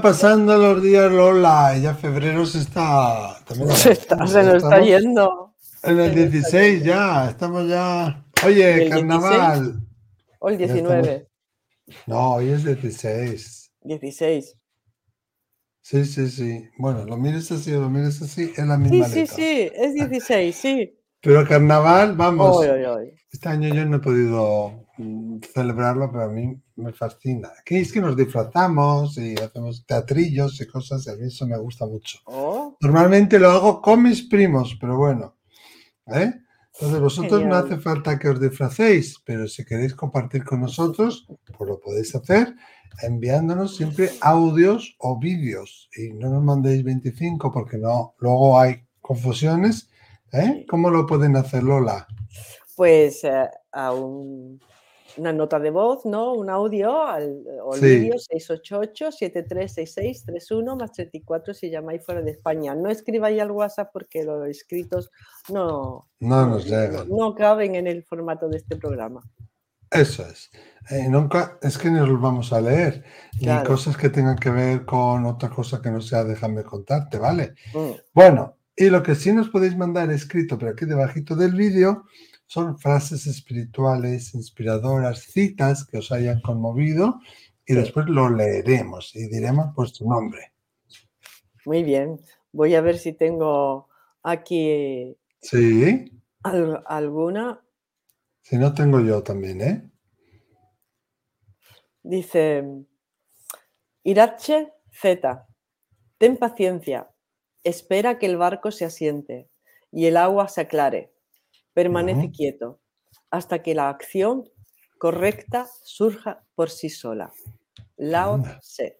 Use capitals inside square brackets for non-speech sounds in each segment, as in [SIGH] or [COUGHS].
Va pasando los días Lola y ya febrero se está... se, está, se nos está yendo. En el 16 ya, estamos ya... Oye, carnaval. Hoy 19. No, hoy es 16. 16. Sí, sí, sí. Bueno, lo mires así o lo mires así, es la misma Sí, sí, sí, es 16, sí. Pero carnaval, vamos. Este año yo no he podido mm, celebrarlo, pero a mí me fascina. Aquí es que nos disfrazamos y hacemos teatrillos y cosas, y a mí eso me gusta mucho. Oh. Normalmente lo hago con mis primos, pero bueno. ¿eh? Entonces vosotros no hace falta que os disfracéis, pero si queréis compartir con nosotros, pues lo podéis hacer enviándonos siempre audios o vídeos. Y no nos mandéis 25 porque no, luego hay confusiones ¿Eh? ¿Cómo lo pueden hacer, Lola? Pues eh, a una nota de voz, ¿no? Un audio al, o el vídeo 688-736631 más 34 si llamáis fuera de España. No escribáis al WhatsApp porque los escritos no, no nos llegan. No, caben en el formato de este programa. Eso es. Eh, nunca, es que no los vamos a leer. Y cosas que tengan que ver con otra cosa que no sea déjame contarte, ¿vale? Mm. Bueno, y lo que sí nos podéis mandar escrito, pero aquí debajito del vídeo, son frases espirituales, inspiradoras, citas que os hayan conmovido y después lo leeremos y diremos vuestro nombre. Muy bien. Voy a ver si tengo aquí sí. alguna. Si no, tengo yo también, ¿eh? Dice, Irache Z, ten paciencia, Espera que el barco se asiente y el agua se aclare. Permanece quieto hasta que la acción correcta surja por sí sola. Lao Tse.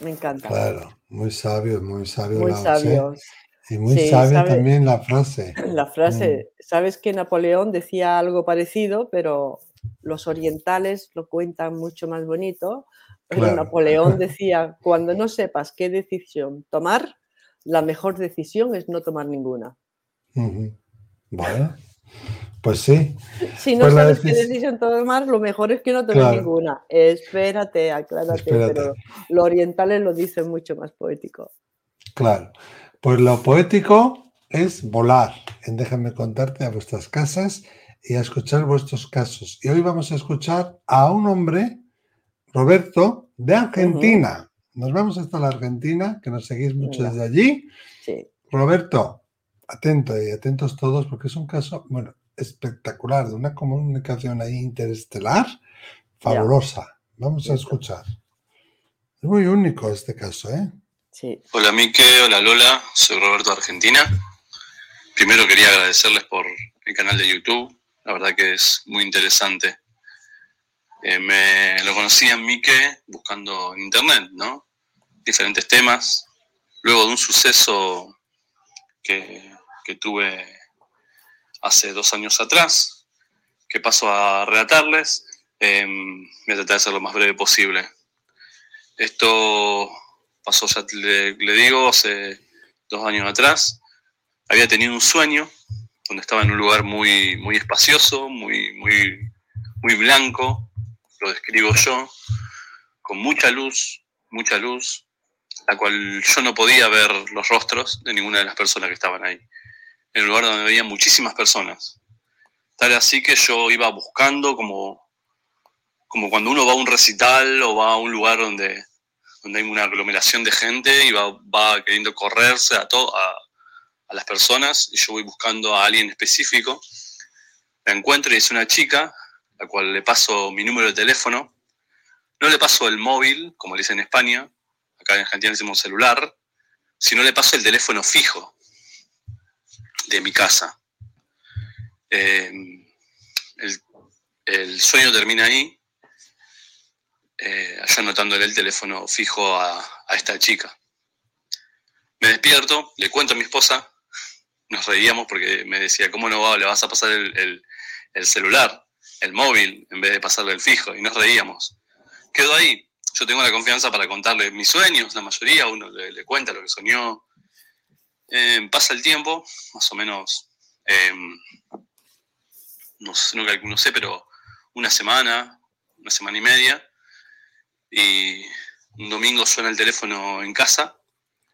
Me encanta. Claro, muy sabio, muy sabio. Muy sabio. Y muy sabia también la frase. [CLEARS THROAT] La frase, mm. sabes que Napoleón decía algo parecido, pero los orientales lo cuentan mucho más bonito. Pero Napoleón decía, cuando no sepas qué decisión tomar, la mejor decisión es no tomar ninguna. Vale. Pues sí. [LAUGHS] Si no pues sabes qué decisión tomar, lo mejor es que no tomes ninguna. Espérate, aclárate, pero los orientales lo dicen mucho más poético. Claro. Pues lo poético es volar en Déjame contarte a vuestras casas y a escuchar vuestros casos. Y hoy vamos a escuchar a un hombre, Roberto, de Argentina. Nos vamos hasta la Argentina, que nos seguís mucho desde allí. Sí. Roberto, atento y atentos todos, porque es un caso, bueno, espectacular, de una comunicación ahí interestelar, fabulosa. Vamos a escuchar. Es muy único este caso, ¿eh? Sí. Hola Mike, hola Lola, soy Roberto de Argentina. Primero quería agradecerles por el canal de YouTube, la verdad que es muy interesante. Eh, me lo conocí en Mike buscando en internet, ¿no? Diferentes temas. Luego de un suceso que, tuve hace dos años atrás, que paso a relatarles, em, voy a tratar de hacer lo más breve posible. Esto pasó, ya le, digo, hace dos años atrás. Había tenido un sueño donde estaba en un lugar muy, muy espacioso, muy, muy, muy blanco, lo describo yo, con mucha luz, mucha luz, la cual yo no podía ver los rostros de ninguna de las personas que estaban ahí. En un lugar donde había muchísimas personas. Tal así que yo iba buscando como, como cuando uno va a un recital o va a un lugar donde, donde hay una aglomeración de gente y va, va queriendo correrse a, a, a las personas y yo voy buscando a alguien específico. La encuentro y es una chica, la cual le paso mi número de teléfono. No le paso el móvil, como le dicen en España, acá en Argentina decimos celular, si no le paso el teléfono fijo de mi casa. Eh, el, sueño termina ahí, eh, anotándole el teléfono fijo a, esta chica. Me despierto, le cuento a mi esposa, nos reíamos porque me decía, ¿cómo no va? le vas a pasar el, el celular, el móvil, en vez de pasarle el fijo? Y nos reíamos. Quedó ahí, yo tengo la confianza para contarle mis sueños, la mayoría, uno le, cuenta lo que soñó. Eh, pasa el tiempo, más o menos, eh, no, sé, pero una semana, una semana y media, y un domingo suena el teléfono en casa,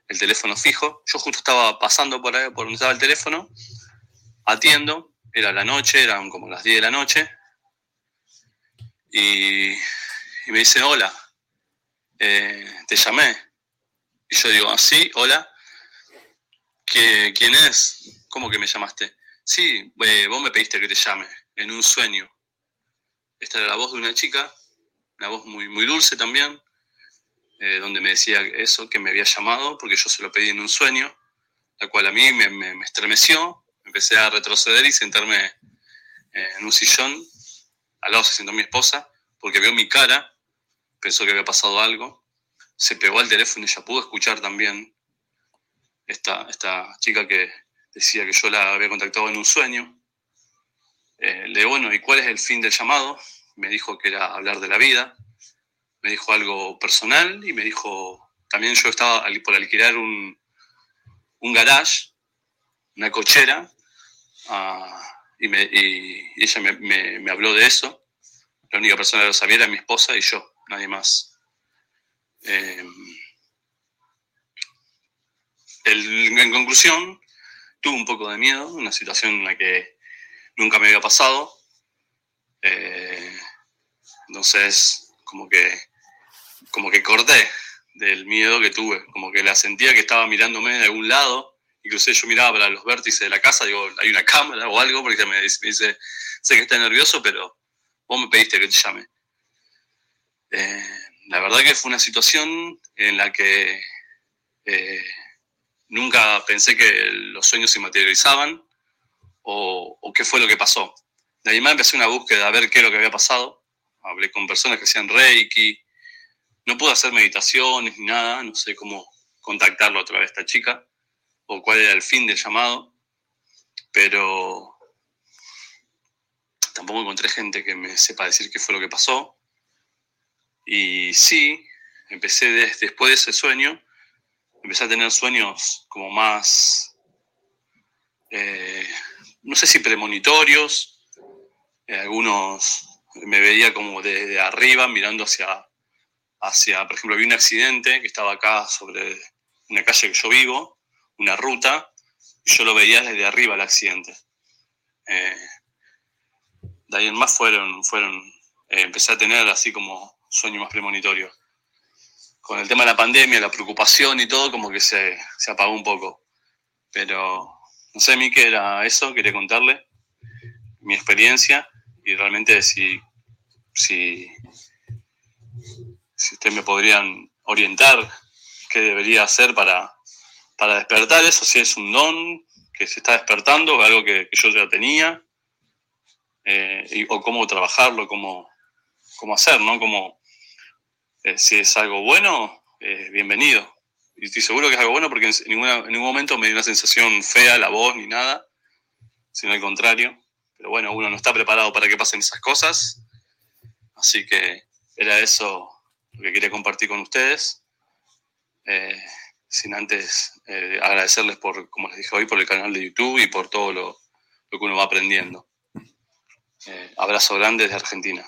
el teléfono fijo. Yo justo estaba pasando por ahí, por donde estaba el teléfono, atiendo, era la noche, eran como las 10 de la noche, y, me dice, hola, eh, te llamé. Y yo digo, ah, hola, ¿quién es? ¿Cómo que me llamaste? Sí, eh, vos me pediste que te llame, en un sueño. Esta era la voz de una chica, una voz muy, muy dulce también, eh, donde me decía eso, que me había llamado, porque yo se lo pedí en un sueño, la cual a mí me, estremeció, empecé a retroceder y sentarme en un sillón, al lado se sentó mi esposa, porque vio mi cara, pensó que había pasado algo, se pegó al teléfono y ya pudo escuchar también esta, esta chica que decía que yo la había contactado en un sueño. Eh, le digo, bueno, ¿y cuál es el fin del llamado? Me dijo que era hablar de la vida me dijo algo personal y me dijo, también yo estaba por alquilar un, un garage, una cochera, ah, y, ella me, habló de eso. La única persona que lo sabía era mi esposa y yo, nadie más. Em, en conclusión, tuve un poco de miedo, una situación en la que nunca me había pasado. Eh, entonces, como que como que corté del miedo que tuve, como que la sentía que estaba mirándome de algún lado, incluso yo miraba para los vértices de la casa, digo, hay una cámara o algo, porque me dice, me dice sé que está nervioso, pero vos me pediste que te llame. Eh, la verdad que fue una situación en la que eh, nunca pensé que los sueños se materializaban o, qué fue lo que pasó. De ahí más empecé una búsqueda a ver qué es lo que había pasado. Hablé con personas que hacían Reiki, no puedo hacer meditaciones ni nada, no sé cómo contactarlo a través de esta chica o cuál era el fin del llamado, pero tampoco encontré gente que me sepa decir qué fue lo que pasó. Y sí, empecé después de ese sueño, empecé a tener sueños como más, eh, no sé si premonitorios, eh, algunos me veía como desde arriba mirando hacia hacia, por ejemplo, vi un accidente que estaba acá sobre una calle que yo vivo, una ruta, y yo lo veía desde arriba el accidente. Eh, de ahí en más fueron, fueron empecé a tener así como sueños más premonitorios. Con el tema de la pandemia, la preocupación y todo, como que se, se apagó un poco. Pero no sé, qué era eso, quería contarle mi experiencia y realmente si, si, si ustedes me podrían orientar qué debería hacer para, para despertar eso, si es un don que se está despertando, algo que, yo ya tenía, eh, o cómo trabajarlo, cómo, cómo hacer, ¿no? Como, eh, si es algo bueno, eh, bienvenido. Y estoy seguro que es algo bueno porque en, ningún momento me dio una sensación fea la voz ni nada, sino al contrario. Pero bueno, uno no está preparado para que pasen esas cosas. Así que era eso lo que quería compartir con ustedes. Eh, sin antes agradecerles por, como les dije hoy, por el canal de YouTube y por todo lo, que uno va aprendiendo. Eh, abrazo grande desde Argentina.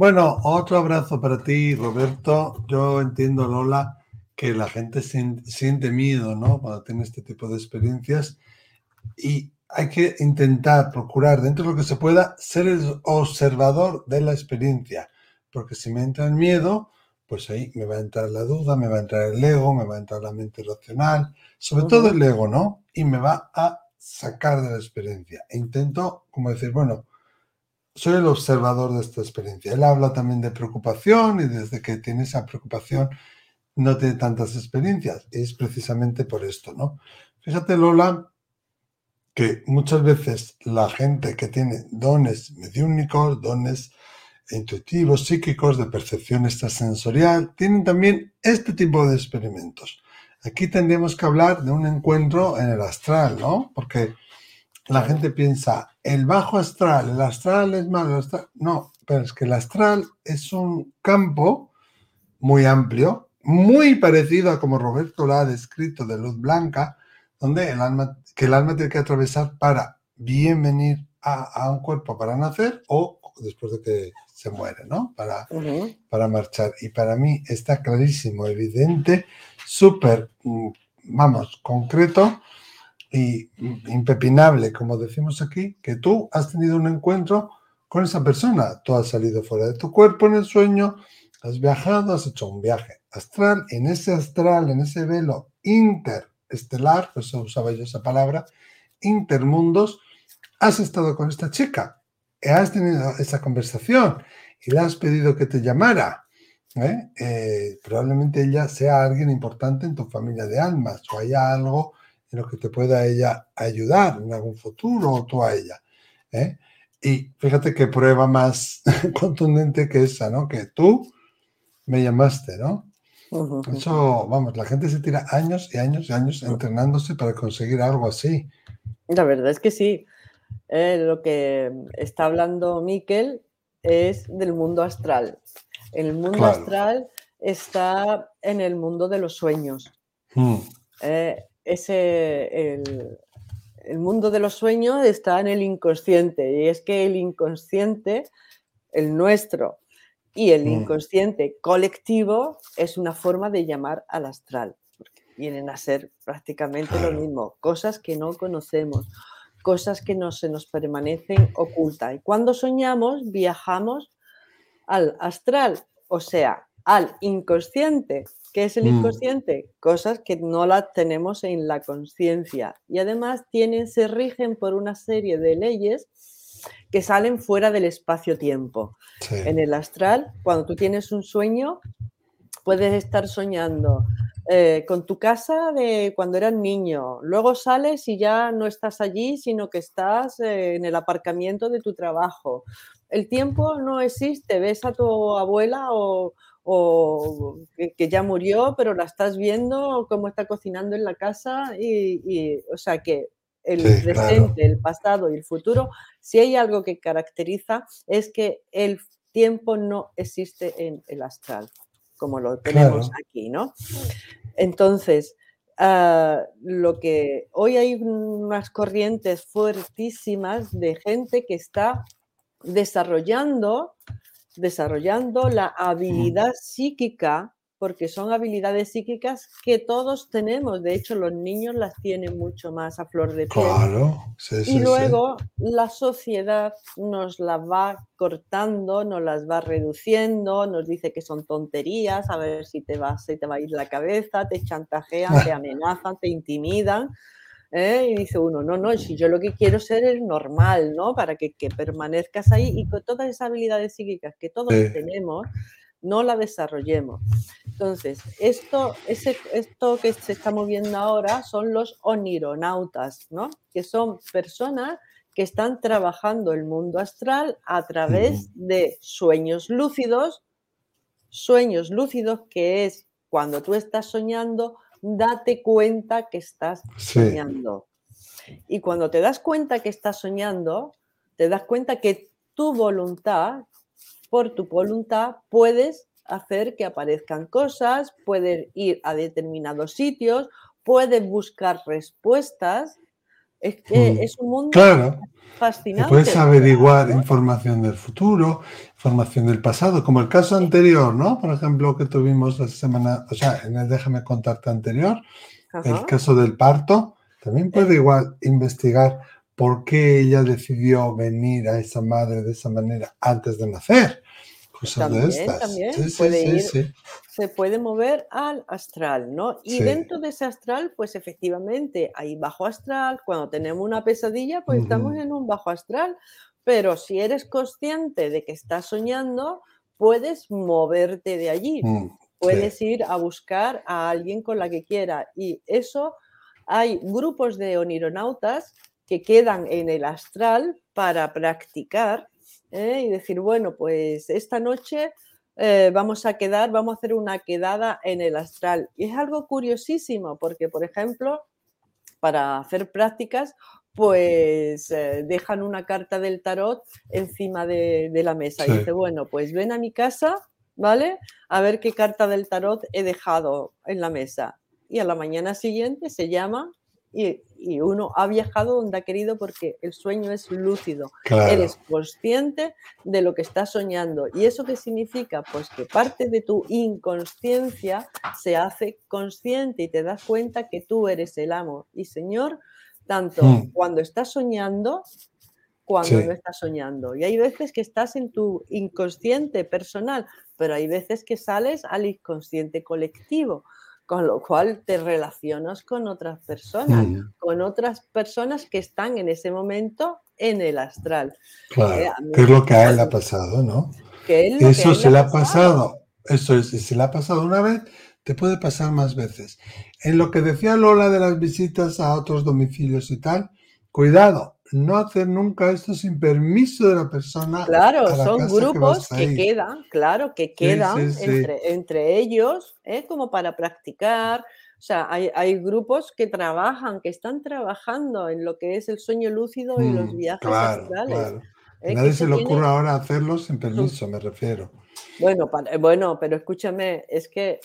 Bueno, otro abrazo para ti, Roberto. Yo entiendo, Lola, que la gente siente miedo, ¿no? Cuando tiene este tipo de experiencias y hay que intentar procurar, dentro de lo que se pueda, ser el observador de la experiencia porque si me entra el miedo, pues ahí me va a entrar la duda, me va a entrar el ego, me va a entrar la mente racional, sobre todo el ego, ¿no? Y me va a sacar de la experiencia. E intento, como decir, bueno, soy el observador de esta experiencia. Él habla también de preocupación y desde que tiene esa preocupación no tiene tantas experiencias. Es precisamente por esto, ¿no? Fíjate, Lola, que muchas veces la gente que tiene dones mediúnicos, dones intuitivos, psíquicos, de percepción extrasensorial, tienen también este tipo de experimentos. Aquí tendríamos que hablar de un encuentro en el astral, ¿no? Porque la gente piensa, el bajo astral, el astral es malo, no, pero es que el astral es un campo muy amplio, muy parecido a como Roberto lo ha descrito de luz blanca, donde el alma, que el alma tiene que atravesar para bien venir a, un cuerpo para nacer o después de que se muere, ¿no? Para, para marchar. Y para mí está clarísimo, evidente, súper, mm, vamos, concreto y impepinable, como decimos aquí, que tú has tenido un encuentro con esa persona. Tú has salido fuera de tu cuerpo en el sueño, has viajado, has hecho un viaje astral. En ese astral, en ese velo interestelar, por eso usaba yo esa palabra, intermundos, has estado con esta chica, has tenido esa conversación y le has pedido que te llamara. ¿eh? Eh, probablemente ella sea alguien importante en tu familia de almas o haya algo en lo que te pueda ella ayudar en algún futuro o tú a ella. ¿eh? Y fíjate qué prueba más [LAUGHS] contundente que esa, ¿no? Que tú me llamaste, ¿no? Eso, vamos, la gente se tira años y años y años entrenándose para conseguir algo así. La verdad es que sí. Eh, lo que está hablando Miquel es del mundo astral. El mundo astral está en el mundo de los sueños. Mm. Eh, ese, el, el mundo de los sueños está en el inconsciente y es que el inconsciente, el nuestro y el mm. inconsciente colectivo es una forma de llamar al astral. Porque vienen a ser prácticamente lo mismo, cosas que no conocemos, cosas que no se nos permanecen ocultas. Y cuando soñamos, viajamos al astral, o sea, al inconsciente. ¿Qué es el mm. inconsciente? Cosas que no las tenemos en la conciencia. Y además tienen, se rigen por una serie de leyes que salen fuera del espacio-tiempo. En el astral, cuando tú tienes un sueño, puedes estar soñando eh, con tu casa de cuando eras niño. Luego sales y ya no estás allí, sino que estás eh, en el aparcamiento de tu trabajo. El tiempo no existe. Ves a tu abuela o, que, ya murió, pero la estás viendo cómo está cocinando en la casa y, o sea que el presente, el pasado y el futuro, si hay algo que caracteriza es que el tiempo no existe en el astral, como lo tenemos aquí, ¿no? Entonces, ah, lo que hoy hay unas corrientes fuertísimas de gente que está desarrollando desarrollando la habilidad psíquica, porque son habilidades psíquicas que todos tenemos. De hecho, los niños las tienen mucho más a flor de piel. Claro, y luego la sociedad nos las va cortando, nos las va reduciendo, nos dice que son tonterías, a ver si te va, si te va a ir la cabeza, te chantajean, te [LAUGHS] amenazan, te intimidan. ¿Eh? Y dice uno, no, no, si yo lo que quiero ser es normal, ¿no? Para que, permanezcas ahí y con todas esas habilidades psíquicas que todos tenemos, no la desarrollemos. Entonces, esto, ese, esto que se está moviendo ahora son los onironautas, ¿no? Que son personas que están trabajando el mundo astral a través de sueños lúcidos, sueños lúcidos que es cuando tú estás soñando date cuenta que estás soñando. Y cuando te das cuenta que estás soñando, te das cuenta que tu voluntad, por tu voluntad, puedes hacer que aparezcan cosas, puedes ir a determinados sitios, puedes buscar respuestas. Es, que mm. es un mundo claro. fascinante. Puedes averiguar información del futuro, información del pasado, como el caso anterior, ¿no? Por ejemplo, que tuvimos la semana, o sea, en el Déjame contarte anterior, el caso del parto, también puede igual investigar por qué ella decidió venir a esa madre de esa manera antes de nacer. Cosas de estas. También puede se puede mover al astral, ¿no? Y dentro de ese astral, pues efectivamente hay bajo astral. Cuando tenemos una pesadilla, pues estamos en un bajo astral pero si eres consciente de que estás soñando, puedes moverte de allí. Mm, puedes ir a buscar a alguien con la que quiera. Y eso hay grupos de onironautas que quedan en el astral para practicar ¿eh? y decir, bueno, pues esta noche eh, vamos a quedar, vamos a hacer una quedada en el astral. Y es algo curiosísimo porque, por ejemplo, para hacer prácticas, pues eh, dejan una carta del tarot encima de, la mesa y dice, bueno, pues ven a mi casa, ¿vale? A ver qué carta del tarot he dejado en la mesa. Y a la mañana siguiente se llama y, uno ha viajado donde ha querido porque el sueño es lúcido. Eres consciente de lo que estás soñando. ¿Y eso qué significa? Pues que parte de tu inconsciencia se hace consciente y te das cuenta que tú eres el amo y Señor, tanto hmm. cuando estás soñando cuando no estás soñando. Y hay veces que estás en tu inconsciente personal, pero hay veces que sales al inconsciente colectivo, con lo cual te relacionas con otras personas, con otras personas que están en ese momento en el astral. Claro, eh, que es lo que a él ha pasado, ¿no? eso se le ha pasado. Eso es, si se le ha pasado una vez, te puede pasar más veces. En lo que decía Lola de las visitas a otros domicilios y tal, cuidado, no hacer nunca esto sin permiso de la persona. Claro, son grupos que, quedan, claro, que quedan entre, ellos, ¿eh? como para practicar. O sea, hay, grupos que trabajan, que están trabajando en lo que es el sueño lúcido y los mm, viajes claro, Claro. ¿eh? Nadie se le ocurre ahora hacerlo sin permiso, me refiero. Bueno, bueno, pero escúchame, es que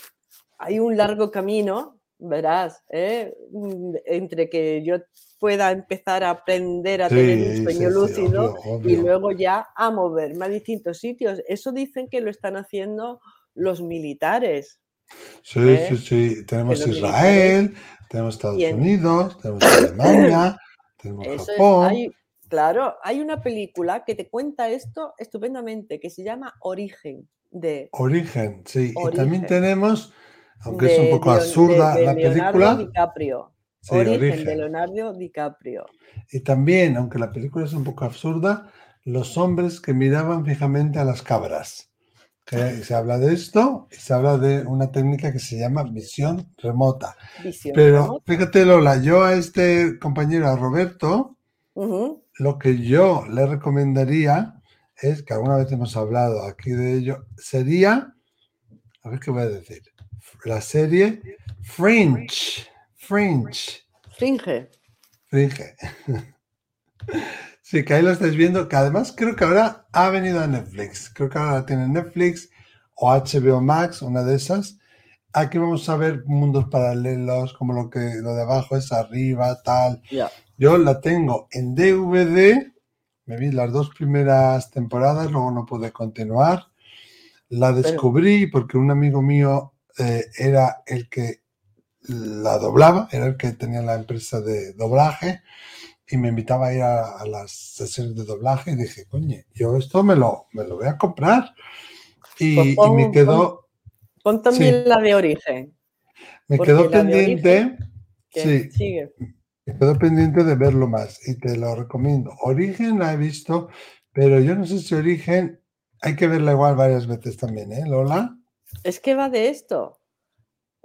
hay un largo camino, verás, ¿eh? mm, entre que yo pueda empezar a aprender a tener un sueño lúcido y luego ya a moverme a distintos sitios. Eso dicen que lo están haciendo los militares. Sí, ¿eh? sí, sí. Tenemos Israel, tenemos Estados Unidos, tenemos Alemania, [COUGHS] tenemos Japón. claro, hay una película que te cuenta esto estupendamente, que se llama Origen. De, Origen, sí. Y también tenemos, aunque es un poco absurda la película. DiCaprio. Origen, de Leonardo DiCaprio. Y también, aunque la película es un poco absurda, los hombres que miraban fijamente a las cabras se habla de esto y se habla de una técnica que se llama visión remota. Pero fíjate, Lola, yo a este compañero, a Roberto, lo que yo le recomendaría es, que alguna vez hemos hablado aquí de ello, sería, a ver qué voy a decir, la serie Fringe. Fringe. Fringe. Fringe. Sí, que ahí lo estáis viendo, que además creo que ahora ha venido a Netflix. Creo que ahora tiene Netflix o HBO Max, una de esas. Aquí vamos a ver mundos paralelos, como lo que lo de abajo es arriba, tal. Yo la tengo en DVD, me vi las dos primeras temporadas, luego no pude continuar. La descubrí porque un amigo mío eh, era el que la doblaba, era el que tenía la empresa de doblaje y me invitaba a ir a, las sesiones de doblaje y dije, coño, yo esto me lo, me lo voy a comprar. Y, pues me quedó... Pon, también la de origen. Me quedó pendiente... sí, sigue. Me quedó pendiente de verlo más y te lo recomiendo. Origen la he visto, pero yo no sé si Origen hay que verla igual varias veces también, ¿eh, Lola? Es que va de esto.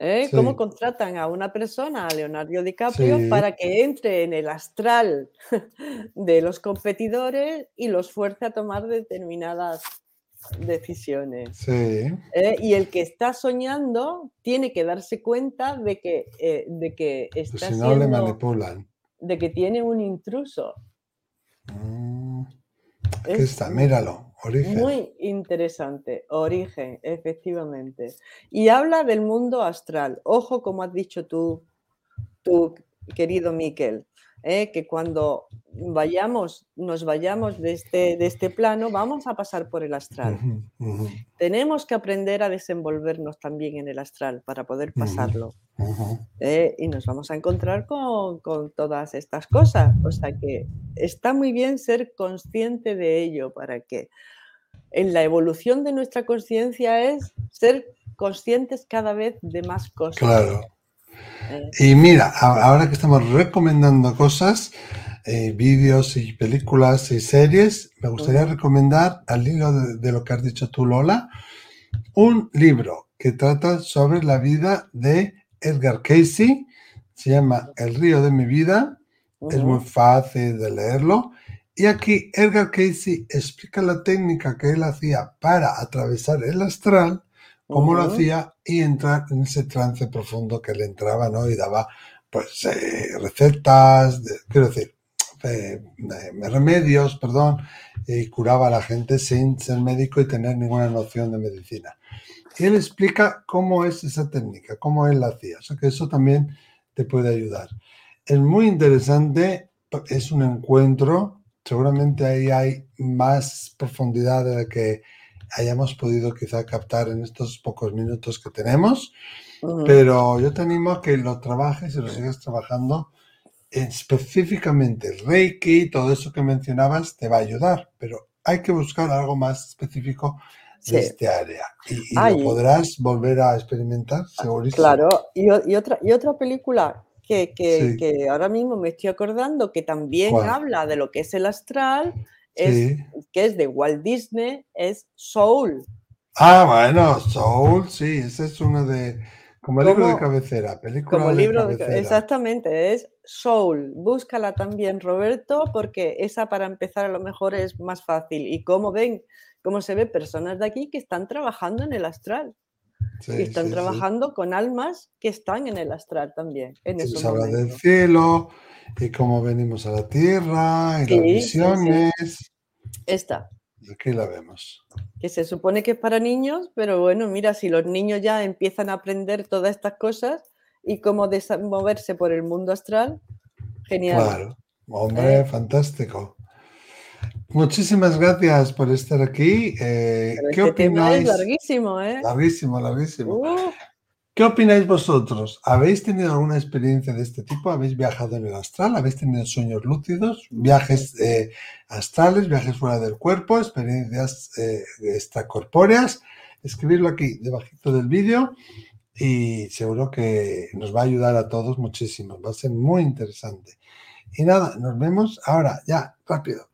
¿Eh? ¿Cómo contratan a una persona, a Leonardo DiCaprio, para que entre en el astral [LAUGHS] de los competidores y los fuerce a tomar determinadas decisiones? Sí. ¿Eh? Y el que está soñando tiene que darse cuenta de que, eh, de que pues está si no le manipulan. De que tiene un intruso. Mm, aquí está, míralo. Muy interesante, origen, efectivamente. Y habla del mundo astral. Ojo, como has dicho tú, tu querido Miquel, ¿eh? que cuando vayamos, nos vayamos de este, de este plano, vamos a pasar por el astral. Tenemos que aprender a desenvolvernos también en el astral para poder pasarlo. ¿eh? y nos vamos a encontrar con, con, todas estas cosas. O sea que está muy bien ser consciente de ello para que en la evolución de nuestra conciencia es ser conscientes cada vez de más cosas. Claro. Y mira, ahora que estamos recomendando cosas, eh, vídeos y películas y series, me gustaría recomendar, al hilo de, lo que has dicho tú, Lola, un libro que trata sobre la vida de Edgar Casey. Se llama El río de mi vida. Es muy fácil de leerlo. Y aquí Edgar Casey explica la técnica que él hacía para atravesar el astral cómo lo hacía y entrar en ese trance profundo que le entraba, ¿no? Y daba, pues, eh, recetas, quiero decir, eh, remedios, perdón, y curaba a la gente sin ser médico y tener ninguna noción de medicina. Y él explica cómo es esa técnica, cómo él la hacía. O sea que eso también te puede ayudar. Es muy interesante, es un encuentro, seguramente ahí hay más profundidad de la que hayamos podido quizá captar en estos pocos minutos que tenemos, pero yo te animo a que lo trabajes y lo sigas trabajando específicamente. El Reiki, todo eso que mencionabas, te va a ayudar, pero hay que buscar algo más específico de este área. Y, lo podrás volver a experimentar, segurísimo. Claro, y, otra, y otra película que, que, ahora mismo me estoy acordando que también habla de lo que es el astral, es, que es de Walt Disney, es Soul. Ah, bueno, Soul, sí, ese es uno de... Como libro de cabecera, película como libro de cabecera. exactamente, es Soul. Búscala también, Roberto, porque esa para empezar a lo mejor es más fácil. Y como ven, cómo se ve personas de aquí que están trabajando en el astral. Y están trabajando con almas que están en el astral también. En se habla del cielo y cómo venimos a la tierra y las visiones. Esta. Aquí la vemos. Que se supone que es para niños, pero bueno, mira, si los niños ya empiezan a aprender todas estas cosas y cómo moverse por el mundo astral, genial. Claro, hombre, ¿Eh? fantástico. Muchísimas gracias por estar aquí. Eh, ¿Qué este opináis? larguísimo, ¿eh? Larguísimo, larguísimo. Uh. ¿Qué opináis vosotros? ¿Habéis tenido alguna experiencia de este tipo? ¿Habéis viajado en el astral? ¿Habéis tenido sueños lúcidos? ¿Viajes eh, astrales? ¿Viajes fuera del cuerpo? ¿Experiencias eh, extracorpóreas? Escribirlo aquí debajito del vídeo y seguro que nos va a ayudar a todos muchísimo. Va a ser muy interesante. Y nada, nos vemos ahora, ya, rápido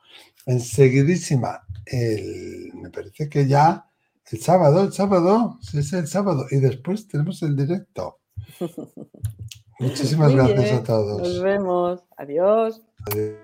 enseguidísima, el, me parece que ya el sábado, el sábado, sí es el sábado, y después tenemos el directo. [LAUGHS] Muchísimas gracias a todos. Nos vemos. Adiós. Adiós.